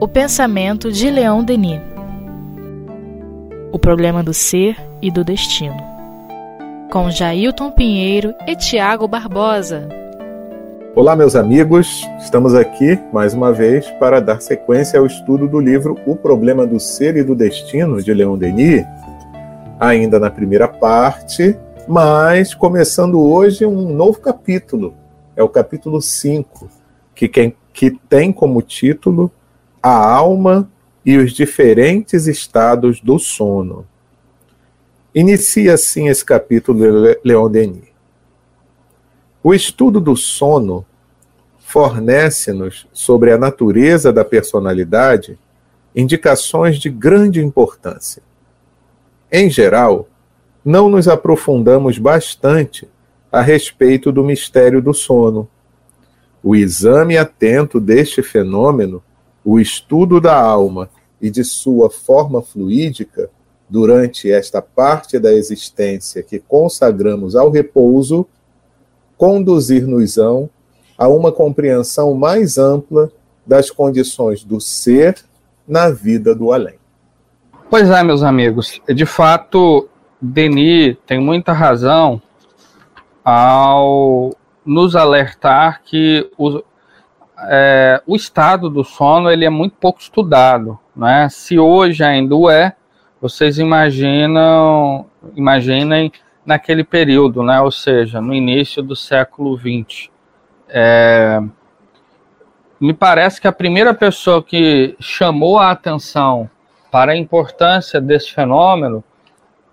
O pensamento de Leon Denis. O problema do ser e do destino. Com Jailton Pinheiro e Tiago Barbosa. Olá, meus amigos. Estamos aqui mais uma vez para dar sequência ao estudo do livro O Problema do Ser e do Destino de Leon Denis, ainda na primeira parte, mas começando hoje um novo capítulo. É o capítulo 5, que, que tem como título a alma e os diferentes estados do sono. Inicia assim esse capítulo de Leon Denis. O estudo do sono fornece-nos sobre a natureza da personalidade indicações de grande importância. Em geral, não nos aprofundamos bastante a respeito do mistério do sono. O exame atento deste fenômeno o estudo da alma e de sua forma fluídica durante esta parte da existência que consagramos ao repouso, conduzir-nos-ão a uma compreensão mais ampla das condições do ser na vida do além. Pois é, meus amigos, de fato, Denis tem muita razão ao nos alertar que os, é, o estado do sono ele é muito pouco estudado, né? Se hoje ainda o é, vocês imaginam, imaginem naquele período, né? Ou seja, no início do século XX. É, me parece que a primeira pessoa que chamou a atenção para a importância desse fenômeno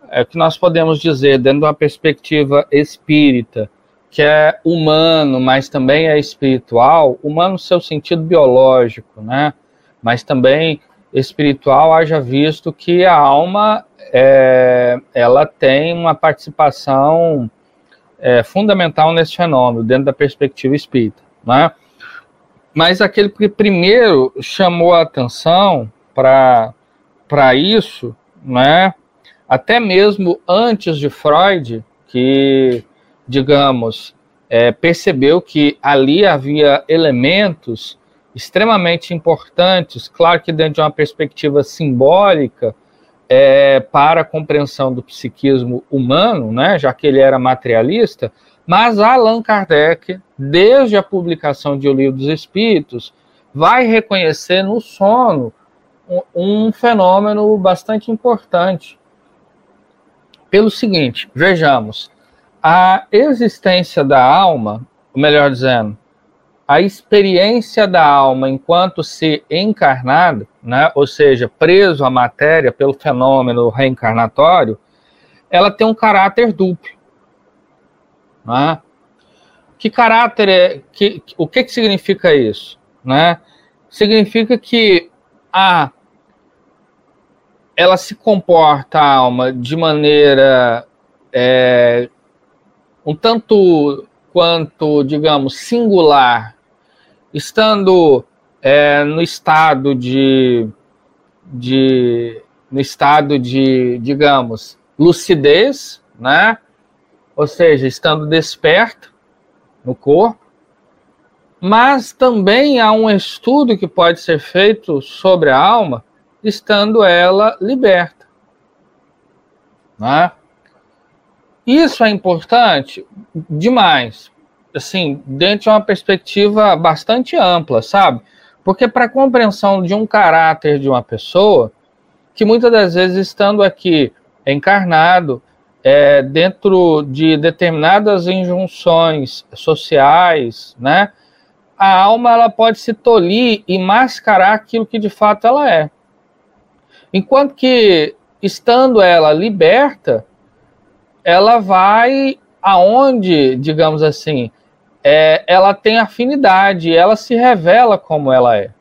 é que nós podemos dizer, dentro de uma perspectiva espírita, que é humano, mas também é espiritual, humano no seu sentido biológico, né? Mas também espiritual, haja visto que a alma é, ela tem uma participação é, fundamental nesse fenômeno, dentro da perspectiva espírita, né? Mas aquele que primeiro chamou a atenção para isso, né? Até mesmo antes de Freud, que digamos, é, percebeu que ali havia elementos extremamente importantes, claro que dentro de uma perspectiva simbólica, é, para a compreensão do psiquismo humano, né, já que ele era materialista, mas Allan Kardec, desde a publicação de O Livro dos Espíritos, vai reconhecer no sono um, um fenômeno bastante importante. Pelo seguinte, vejamos, a existência da alma, ou melhor dizendo, a experiência da alma enquanto se encarnado, né, ou seja, preso à matéria pelo fenômeno reencarnatório, ela tem um caráter duplo. Né? Que caráter é. Que, o que, que significa isso? Né? Significa que a ela se comporta a alma de maneira é, um tanto quanto, digamos, singular, estando é, no estado de, de, no estado de, digamos, lucidez, né? Ou seja, estando desperto no corpo, mas também há um estudo que pode ser feito sobre a alma, estando ela liberta, né? Isso é importante demais, assim, dentro de uma perspectiva bastante ampla, sabe? Porque para a compreensão de um caráter de uma pessoa, que muitas das vezes estando aqui encarnado, é, dentro de determinadas injunções sociais, né? A alma ela pode se tolir e mascarar aquilo que de fato ela é. Enquanto que estando ela liberta, ela vai aonde, digamos assim, é, ela tem afinidade, ela se revela como ela é.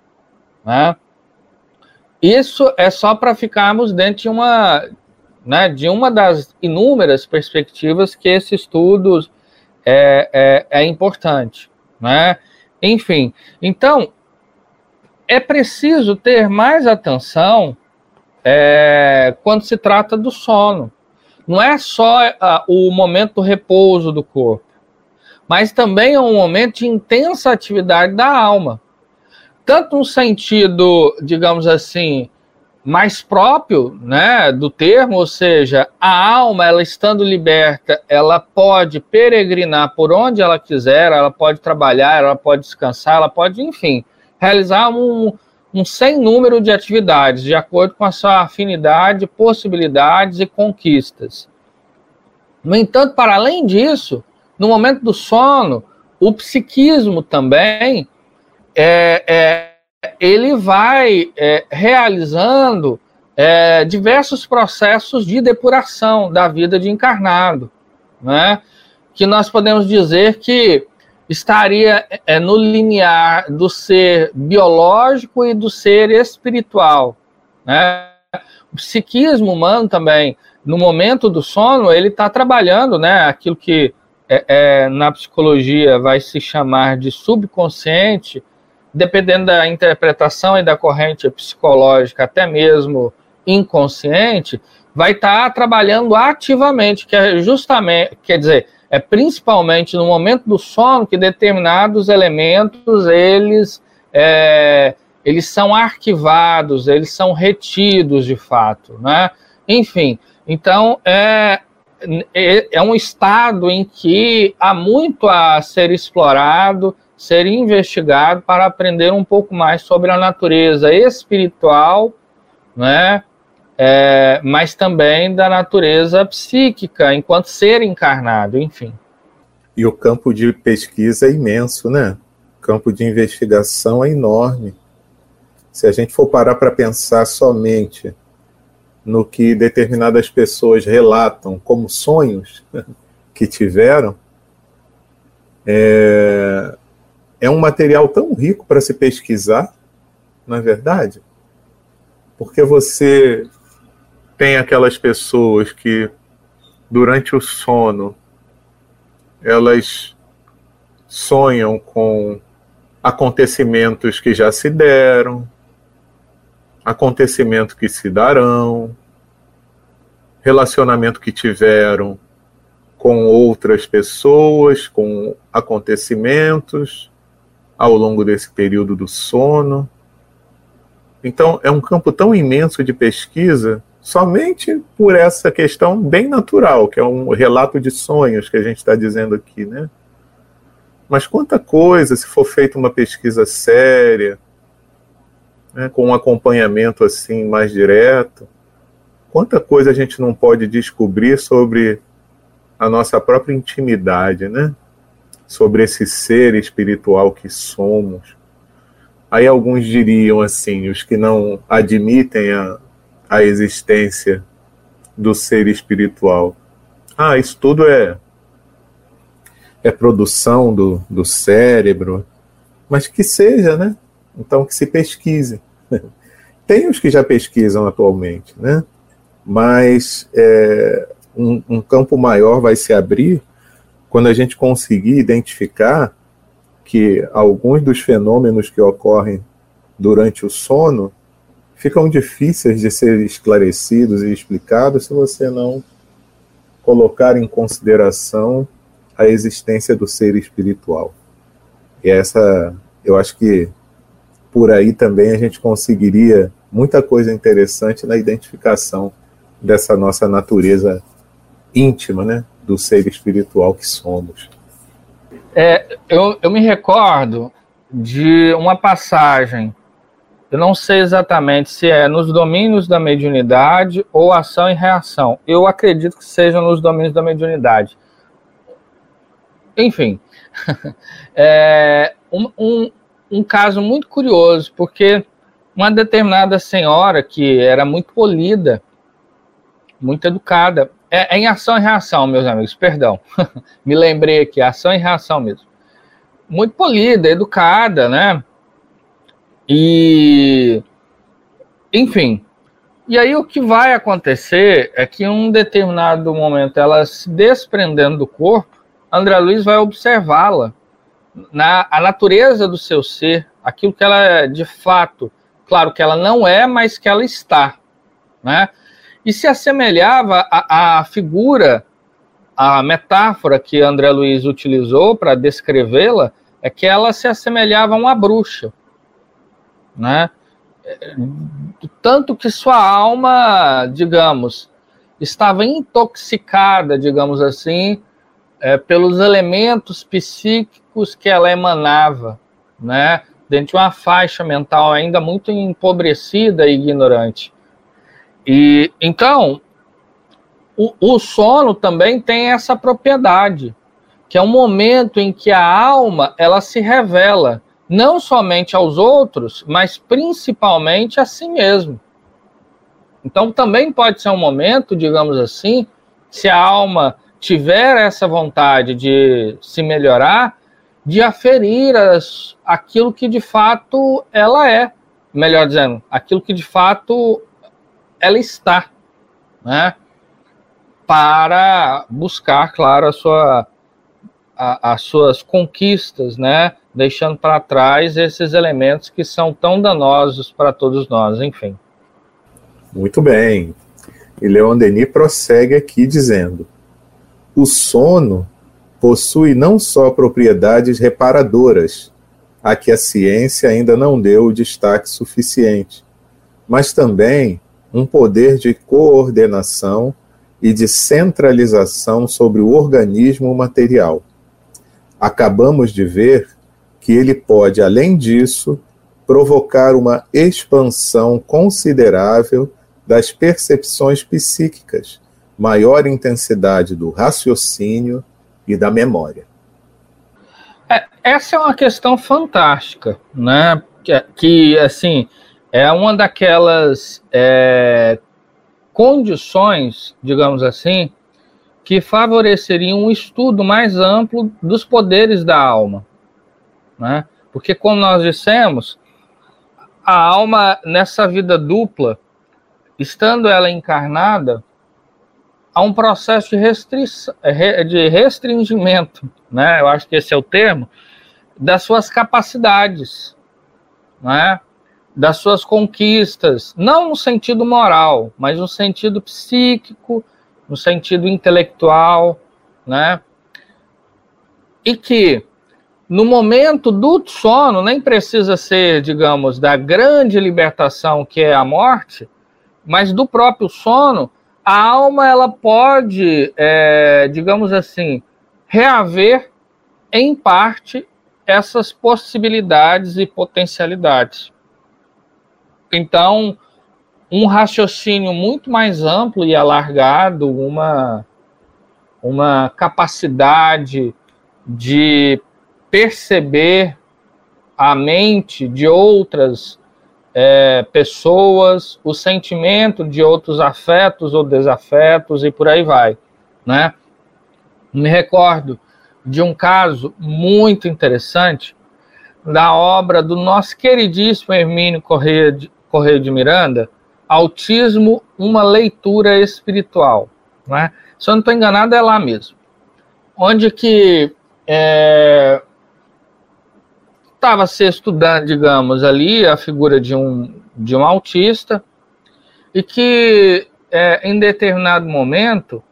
Né? Isso é só para ficarmos dentro de uma, né, de uma das inúmeras perspectivas que esse estudo é, é, é importante. Né? Enfim, então, é preciso ter mais atenção é, quando se trata do sono não é só uh, o momento do repouso do corpo, mas também é um momento de intensa atividade da alma. Tanto no sentido, digamos assim, mais próprio né, do termo, ou seja, a alma, ela estando liberta, ela pode peregrinar por onde ela quiser, ela pode trabalhar, ela pode descansar, ela pode, enfim, realizar um, um sem número de atividades, de acordo com a sua afinidade, possibilidades e conquistas. No entanto, para além disso, no momento do sono, o psiquismo também é, é ele vai é, realizando é, diversos processos de depuração da vida de encarnado, né? que nós podemos dizer que estaria é, no limiar do ser biológico e do ser espiritual. Né? O psiquismo humano também, no momento do sono, ele está trabalhando né, aquilo que é, é, na psicologia vai se chamar de subconsciente, dependendo da interpretação e da corrente psicológica, até mesmo inconsciente, vai estar tá trabalhando ativamente, que é justamente, quer dizer, é principalmente no momento do sono que determinados elementos eles é, eles são arquivados, eles são retidos de fato, né? Enfim, então é, é, é um estado em que há muito a ser explorado, ser investigado para aprender um pouco mais sobre a natureza espiritual, né? É, mas também da natureza psíquica, enquanto ser encarnado, enfim. E o campo de pesquisa é imenso, né? O campo de investigação é enorme. Se a gente for parar para pensar somente no que determinadas pessoas relatam como sonhos que tiveram, é, é um material tão rico para se pesquisar, não é verdade? Porque você tem aquelas pessoas que, durante o sono, elas sonham com acontecimentos que já se deram, acontecimentos que se darão, relacionamento que tiveram com outras pessoas, com acontecimentos, ao longo desse período do sono. Então, é um campo tão imenso de pesquisa, somente por essa questão bem natural, que é um relato de sonhos que a gente está dizendo aqui, né? Mas quanta coisa, se for feita uma pesquisa séria, né, com um acompanhamento assim mais direto, quanta coisa a gente não pode descobrir sobre a nossa própria intimidade, né? sobre esse ser espiritual que somos. Aí alguns diriam assim, os que não admitem a, a existência do ser espiritual. Ah, isso tudo é é produção do, do cérebro, mas que seja, né? Então que se pesquise. Tem os que já pesquisam atualmente, né? Mas é, um, um campo maior vai se abrir quando a gente conseguir identificar que alguns dos fenômenos que ocorrem durante o sono ficam difíceis de ser esclarecidos e explicados se você não colocar em consideração a existência do ser espiritual. E essa, eu acho que por aí também a gente conseguiria muita coisa interessante na identificação dessa nossa natureza íntima, né? do ser espiritual que somos. É, eu, eu me recordo de uma passagem, eu não sei exatamente se é nos domínios da mediunidade ou ação e reação. Eu acredito que seja nos domínios da mediunidade. Enfim, é um, um, um caso muito curioso, porque uma determinada senhora que era muito polida, muito educada, é, é, em ação e reação, meus amigos, perdão. Me lembrei aqui, ação e reação mesmo. Muito polida, educada, né? E. Enfim. E aí o que vai acontecer é que em um determinado momento, ela se desprendendo do corpo, André Luiz vai observá-la na a natureza do seu ser, aquilo que ela é de fato, claro que ela não é, mas que ela está, né? e se assemelhava à, figura a metáfora que André Luiz utilizou para descrevê-la é que ela se assemelhava a uma bruxa, né? Tanto que sua alma, digamos, estava intoxicada, digamos assim, é, pelos elementos psíquicos que ela emanava, né? Dentro de uma faixa mental ainda muito empobrecida e ignorante. E então, o, o sono também tem essa propriedade, que é um momento em que a alma ela se revela não somente aos outros, mas principalmente a si mesmo. Então também pode ser um momento, digamos assim, se a alma tiver essa vontade de se melhorar, de aferir as, aquilo que de fato ela é, melhor dizendo, aquilo que de fato ela está, né? para buscar, claro, a sua, a, as suas conquistas, né? Deixando para trás esses elementos que são tão danosos para todos nós, enfim. Muito bem. E Leon Denis prossegue aqui dizendo: o sono possui não só propriedades reparadoras, a que a ciência ainda não deu o destaque suficiente, mas também um poder de coordenação e de centralização sobre o organismo material. Acabamos de ver que ele pode, além disso, provocar uma expansão considerável das percepções psíquicas, maior intensidade do raciocínio e da memória. É, essa é uma questão fantástica, né? Que, que assim é uma daquelas é, condições, digamos assim, que favoreceriam um estudo mais amplo dos poderes da alma. Né? Porque, como nós dissemos, a alma, nessa vida dupla, estando ela encarnada, há um processo de, restri de restringimento, né? eu acho que esse é o termo, das suas capacidades. Né? das suas conquistas, não no sentido moral, mas no sentido psíquico, no sentido intelectual, né? E que no momento do sono nem precisa ser, digamos, da grande libertação que é a morte, mas do próprio sono, a alma ela pode, é, digamos assim, reaver em parte essas possibilidades e potencialidades. Então, um raciocínio muito mais amplo e alargado, uma, uma capacidade de perceber a mente de outras é, pessoas, o sentimento de outros afetos ou desafetos e por aí vai, né? Me recordo de um caso muito interessante da obra do nosso queridíssimo Hermínio Corrêa de, Correio de Miranda, Autismo, uma leitura espiritual. Né? Se eu não estou enganado, é lá mesmo. Onde que estava se estudando, digamos, ali a figura de um, de um autista e que é, em determinado momento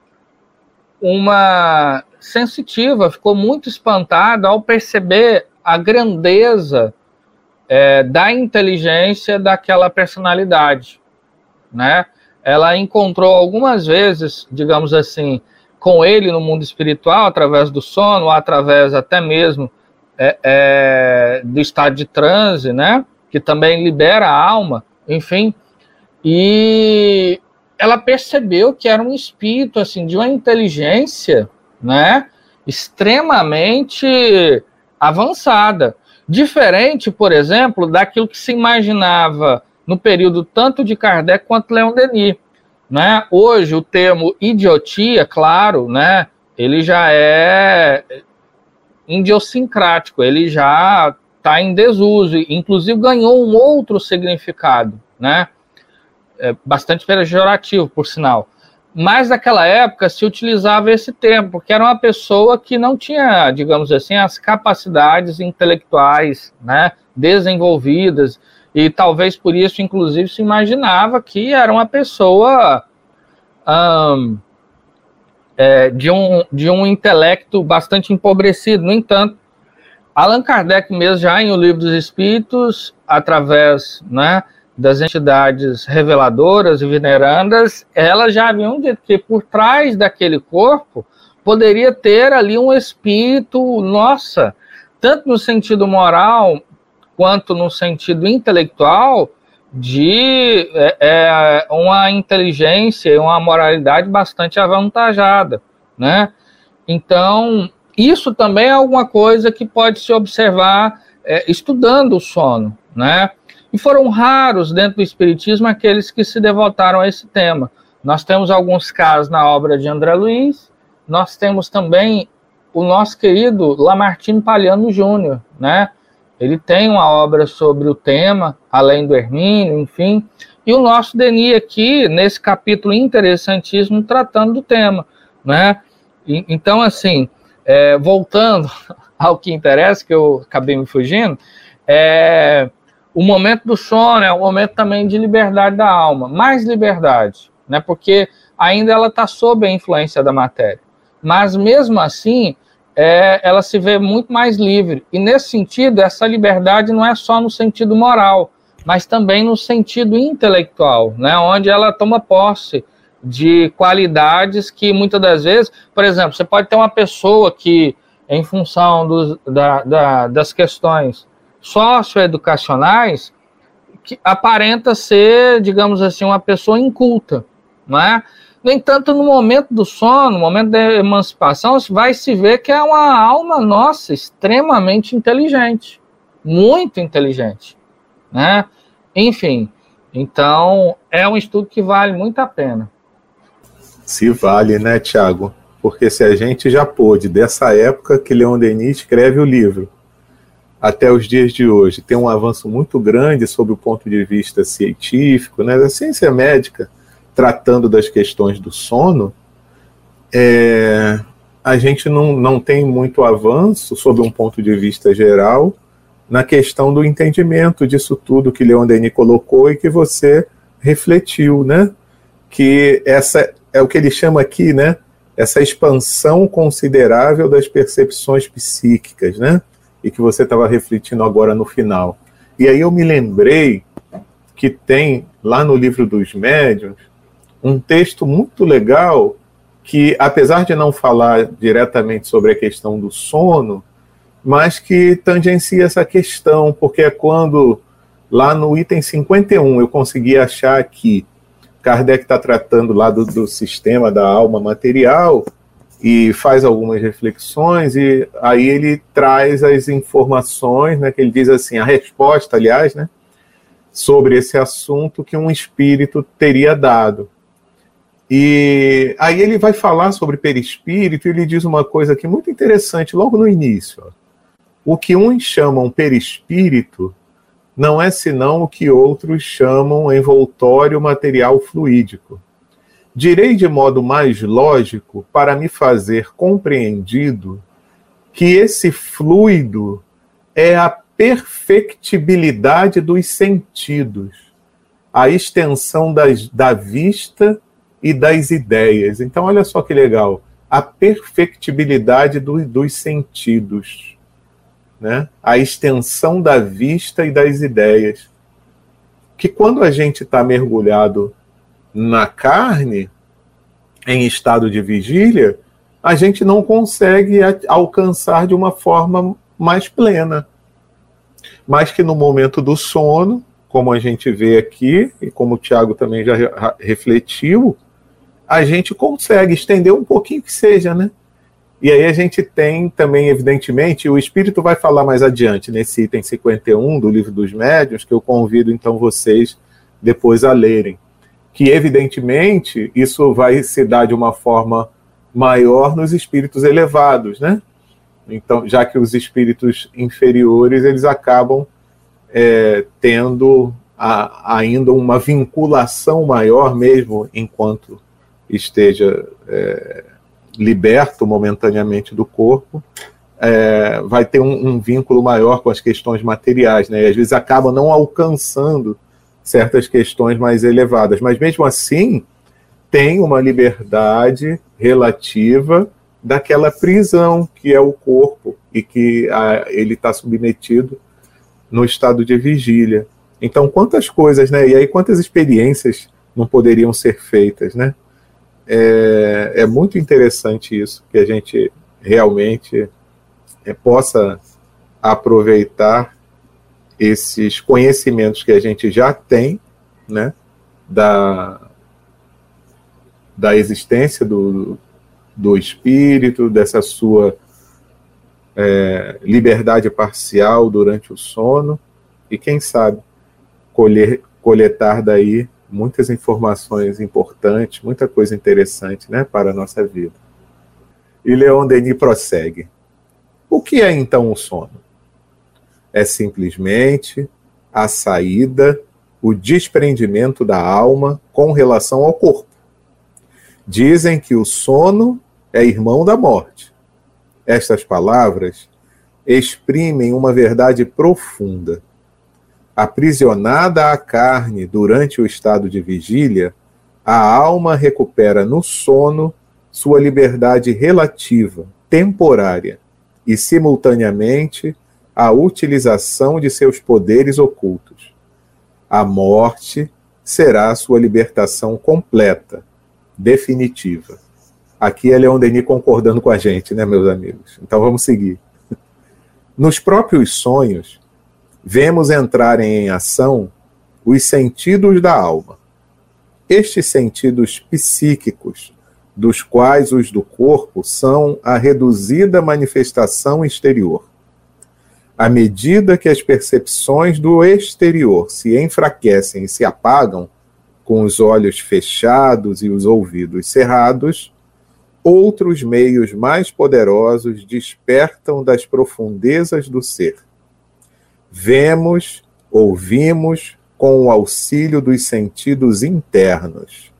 uma sensitiva ficou muito espantada ao perceber a grandeza é, da inteligência daquela personalidade, né? Ela encontrou algumas vezes, digamos assim, com ele no mundo espiritual, através do sono, através até mesmo é, é, do estado de transe, né? Que também libera a alma, enfim. E ela percebeu que era um espírito assim de uma inteligência, né? Extremamente avançada. Diferente, por exemplo, daquilo que se imaginava no período tanto de Kardec quanto Leon Denis. Né? Hoje, o termo idiotia, claro, né, ele já é idiosincrático, ele já está em desuso, inclusive ganhou um outro significado, né? É bastante pejorativo, por sinal mas naquela época se utilizava esse termo, porque era uma pessoa que não tinha, digamos assim, as capacidades intelectuais né, desenvolvidas, e talvez por isso, inclusive, se imaginava que era uma pessoa hum, é, de, um, de um intelecto bastante empobrecido. No entanto, Allan Kardec mesmo já em O Livro dos Espíritos, através né, das entidades reveladoras e venerandas, elas já haviam dito que por trás daquele corpo poderia ter ali um espírito, nossa, tanto no sentido moral quanto no sentido intelectual, de é, é, uma inteligência e uma moralidade bastante avantajada, né? Então, isso também é alguma coisa que pode se observar é, estudando o sono, né? E foram raros dentro do Espiritismo aqueles que se devotaram a esse tema. Nós temos alguns casos na obra de André Luiz, nós temos também o nosso querido Lamartine Palhano Júnior, né? Ele tem uma obra sobre o tema, além do Hermínio, enfim. E o nosso Denis aqui, nesse capítulo interessantíssimo, tratando do tema, né? E, então, assim, é, voltando ao que interessa, que eu acabei me fugindo, é, o momento do sono é um momento também de liberdade da alma, mais liberdade, né? Porque ainda ela está sob a influência da matéria. Mas mesmo assim, é, ela se vê muito mais livre. E nesse sentido, essa liberdade não é só no sentido moral, mas também no sentido intelectual, né, onde ela toma posse de qualidades que muitas das vezes, por exemplo, você pode ter uma pessoa que, em função dos, da, da, das questões socioeducacionais, que aparenta ser, digamos assim, uma pessoa inculta, não é? No entanto, no momento do sono, no momento da emancipação, vai se ver que é uma alma nossa extremamente inteligente, muito inteligente, né? Enfim, então é um estudo que vale muito a pena. Se vale, né, Tiago? Porque se a gente já pôde, dessa época que Leon Denis escreve o livro, até os dias de hoje, tem um avanço muito grande sob o ponto de vista científico, né, da ciência médica, tratando das questões do sono, é, a gente não, não tem muito avanço, sob um ponto de vista geral, na questão do entendimento disso tudo que Leon Denis colocou e que você refletiu, né? Que essa é o que ele chama aqui, né? Essa expansão considerável das percepções psíquicas, né? E que você estava refletindo agora no final. E aí eu me lembrei que tem lá no livro dos médiuns um texto muito legal que, apesar de não falar diretamente sobre a questão do sono, mas que tangencia essa questão, porque é quando, lá no item 51, eu consegui achar que Kardec está tratando lá do, do sistema da alma material e faz algumas reflexões, e aí ele traz as informações, né, que ele diz assim, a resposta, aliás, né, sobre esse assunto que um espírito teria dado. E aí ele vai falar sobre perispírito e ele diz uma coisa aqui muito interessante logo no início. O que uns chamam perispírito não é senão o que outros chamam envoltório material fluídico. Direi de modo mais lógico para me fazer compreendido que esse fluido é a perfectibilidade dos sentidos, a extensão das, da vista e das ideias. Então, olha só que legal. A perfectibilidade do, dos sentidos, né? a extensão da vista e das ideias. Que quando a gente está mergulhado na carne, em estado de vigília, a gente não consegue alcançar de uma forma mais plena. Mas que no momento do sono, como a gente vê aqui, e como o Tiago também já refletiu, a gente consegue estender um pouquinho que seja, né? E aí a gente tem também, evidentemente, o Espírito vai falar mais adiante, nesse item 51 do Livro dos Médiuns, que eu convido então vocês depois a lerem. Que, evidentemente, isso vai se dar de uma forma maior nos espíritos elevados, né? Então, já que os espíritos inferiores, eles acabam é, tendo a, ainda uma vinculação maior mesmo enquanto esteja é, liberto momentaneamente do corpo, é, vai ter um, um, vínculo maior com as questões materiais, né? E às vezes acaba não alcançando certas questões mais elevadas. Mas mesmo assim, tem uma liberdade relativa daquela prisão que é o corpo e que a, ele está submetido no estado de vigília. Então, quantas coisas, né? E aí, quantas experiências não poderiam ser feitas, né? É, é muito interessante isso, que a gente realmente é, possa aproveitar esses conhecimentos que a gente já tem, né? Da, da existência do, do espírito, dessa sua é, liberdade parcial durante o sono, e quem sabe colher, coletar daí muitas informações importantes, muita coisa interessante né, para a nossa vida. E Leon Denis prossegue. O que é então o sono? É simplesmente a saída, o desprendimento da alma com relação ao corpo. Dizem que o sono é irmão da morte. Estas palavras exprimem uma verdade profunda. Aprisionada à carne durante o estado de vigília, a alma recupera no sono sua liberdade relativa, temporária, e, simultaneamente, a utilização de seus poderes ocultos. A morte será sua libertação completa, definitiva. Aqui é Leon Denis concordando com a gente, né, meus amigos? Então vamos seguir. Nos próprios sonhos, vemos entrarem em ação os sentidos da alma. Estes sentidos psíquicos, dos quais os do corpo são a reduzida manifestação exterior. À medida que as percepções do exterior se enfraquecem e se apagam, com os olhos fechados e os ouvidos cerrados, outros meios mais poderosos despertam das profundezas do ser. Vemos, ouvimos com o auxílio dos sentidos internos.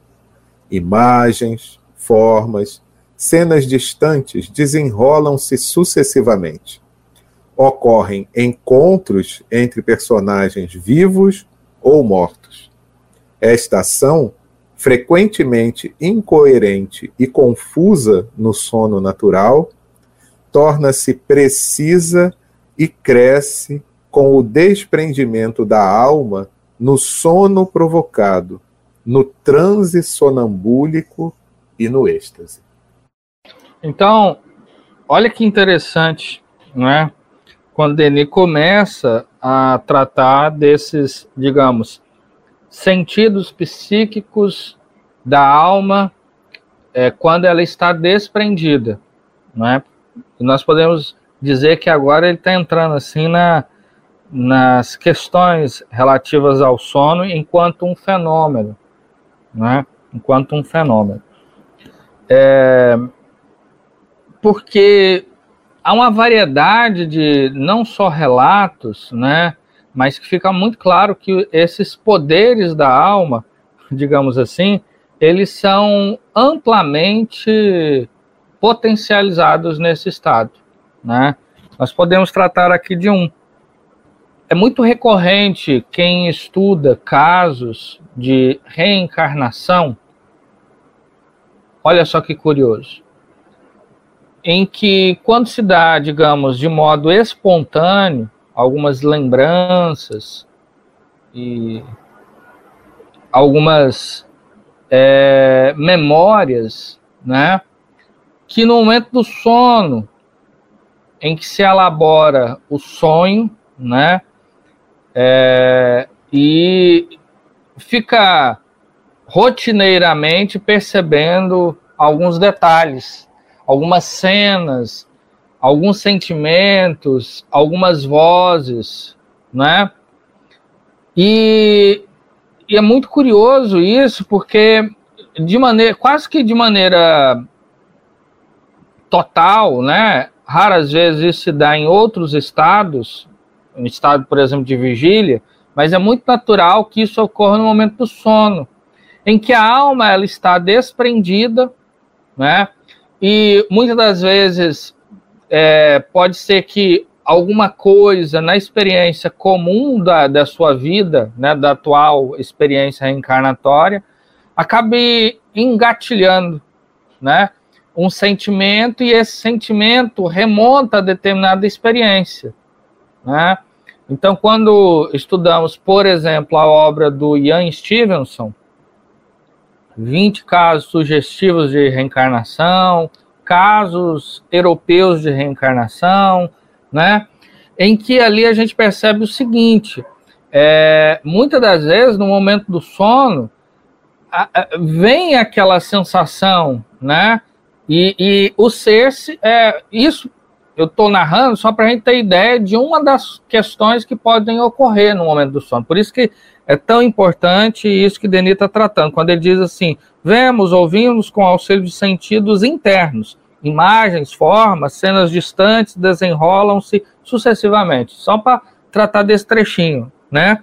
Imagens, formas, cenas distantes desenrolam-se sucessivamente. Ocorrem encontros entre personagens vivos ou mortos. Esta ação frequentemente incoerente e confusa no sono natural, torna-se precisa e cresce com o desprendimento da alma no sono provocado, no transe sonambúlico e no êxtase. Então, olha que interessante, não é? Quando Denis começa a tratar desses, digamos, sentidos psíquicos da alma é, quando ela está desprendida, é? E nós podemos dizer que agora ele está entrando assim na, nas questões relativas ao sono enquanto um fenômeno, não é? Enquanto um fenômeno. É, porque há uma variedade de não só relatos, né, mas que fica muito claro que esses poderes da alma, digamos assim, eles são amplamente potencializados nesse estado, né? Nós podemos tratar aqui de um. É muito recorrente quem estuda casos de reencarnação. Olha só que curioso. Em que, quando se dá, digamos, de modo espontâneo, algumas lembranças e algumas é, memórias, né? Que no momento do sono, em que se elabora o sonho, né? É, e fica rotineiramente percebendo alguns detalhes, algumas cenas, alguns sentimentos, algumas vozes, né? E, e é muito curioso isso, porque de maneira, quase que de maneira total, né? Raras vezes isso se dá em outros estados, em estado, por exemplo, de vigília, mas é muito natural que isso ocorra no momento do sono, em que a alma ela está desprendida, né? E muitas das vezes é, pode ser que alguma coisa na experiência comum da, da sua vida, né, da atual experiência reencarnatória, acabe engatilhando, né? Um sentimento e esse sentimento remonta a determinada experiência, né? Então, quando estudamos, por exemplo, a obra do Ian Stevenson, 20 casos sugestivos de reencarnação, casos europeus de reencarnação, né? Em que ali a gente percebe o seguinte: é, muitas das vezes, no momento do sono, a, a, vem aquela sensação, né? E, e o ser, é, isso eu estou narrando só para a gente ter ideia de uma das questões que podem ocorrer no momento do sono. Por isso que é tão importante isso que Denis está tratando, quando ele diz assim: vemos, ouvimos com auxílio de sentidos internos, imagens, formas, cenas distantes desenrolam-se sucessivamente, só para tratar desse trechinho, né?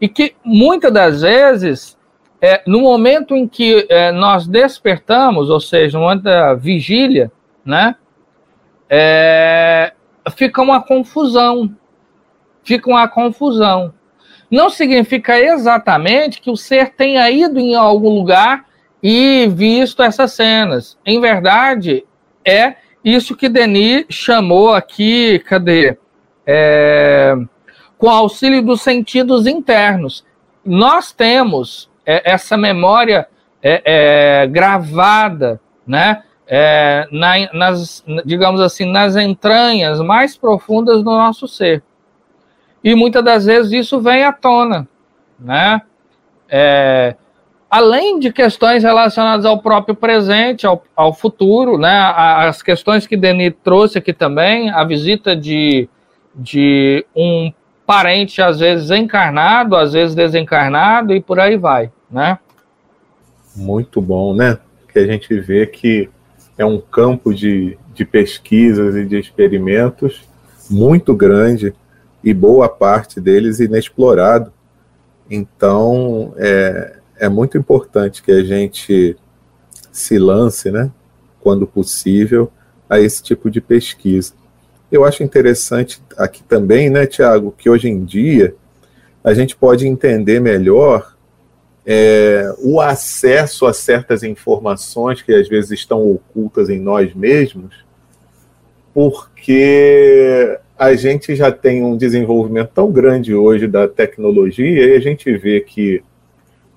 E que muitas das vezes, é, no momento em que é, nós despertamos, ou seja, no momento da vigília, né? É, fica uma confusão. Fica uma confusão. Não significa exatamente que o ser tenha ido em algum lugar e visto essas cenas. Em verdade, é isso que Denis chamou aqui, cadê? É, com auxílio dos sentidos internos. Nós temos é, essa memória é, é gravada, né? É, na, nas, digamos assim, nas entranhas mais profundas do nosso ser. E muitas das vezes isso vem à tona, né? É, além de questões relacionadas ao próprio presente, ao, ao futuro, né? As questões que Denis trouxe aqui também, a visita de, de um parente, às vezes encarnado, às vezes desencarnado, e por aí vai, né? Muito bom, né? Que a gente vê que é um campo de, de pesquisas e de experimentos muito grande e boa parte deles inexplorado. Então, é, é muito importante que a gente se lance, né, quando possível, a esse tipo de pesquisa. Eu acho interessante aqui também, né, Tiago, que hoje em dia a gente pode entender melhor é, o acesso a certas informações que às vezes estão ocultas em nós mesmos, porque a gente já tem um desenvolvimento tão grande hoje da tecnologia e a gente vê que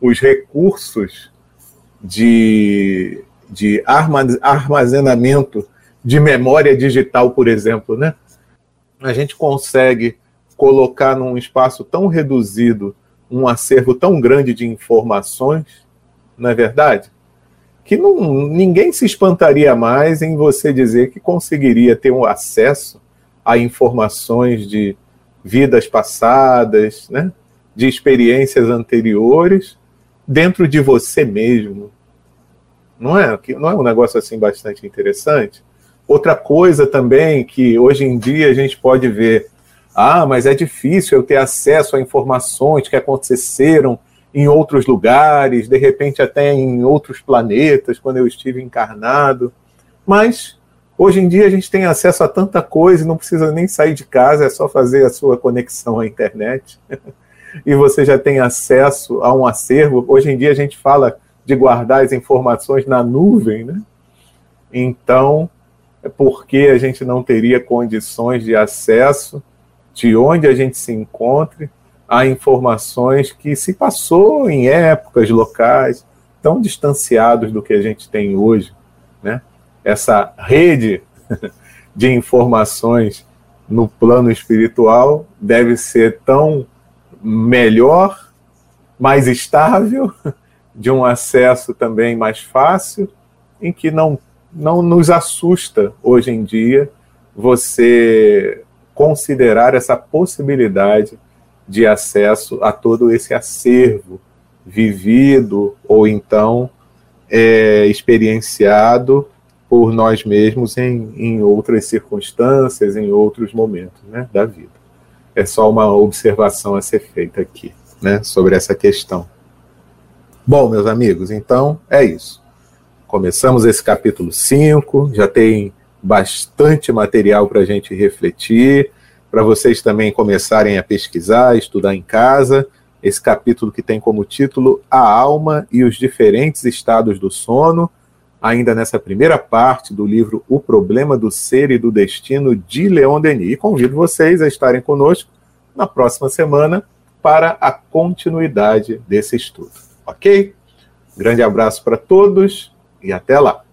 os recursos de, de armazenamento de memória digital, por exemplo, né? A gente consegue colocar num espaço tão reduzido um acervo tão grande de informações, não é verdade? Que não, ninguém se espantaria mais em você dizer que conseguiria ter um acesso a informações de vidas passadas, né? de experiências anteriores, dentro de você mesmo. Não é? Não é um negócio assim bastante interessante? Outra coisa também que hoje em dia a gente pode ver ah, mas é difícil eu ter acesso a informações que aconteceram em outros lugares, de repente até em outros planetas, quando eu estive encarnado. Mas hoje em dia a gente tem acesso a tanta coisa e não precisa nem sair de casa, é só fazer a sua conexão à internet. e você já tem acesso a um acervo. Hoje em dia a gente fala de guardar as informações na nuvem, né? Então, é por que a gente não teria condições de acesso de onde a gente se encontre, há informações que se passou em épocas locais tão distanciados do que a gente tem hoje, né? Essa rede de informações no plano espiritual deve ser tão melhor, mais estável, de um acesso também mais fácil, em que não não nos assusta hoje em dia você considerar essa possibilidade de acesso a todo esse acervo vivido ou então é, experienciado por nós mesmos em, em outras circunstâncias, em outros momentos né, da vida. É só uma observação a ser feita aqui né, sobre essa questão. Bom, meus amigos, então é isso. Começamos esse capítulo 5, já tem bastante material para a gente refletir, para vocês também começarem a pesquisar, estudar em casa, esse capítulo que tem como título A Alma e os Diferentes Estados do Sono, ainda nessa primeira parte do livro O Problema do Ser e do Destino, de Leon Denis. E convido vocês a estarem conosco na próxima semana para a continuidade desse estudo. Ok? Grande abraço para todos e até lá!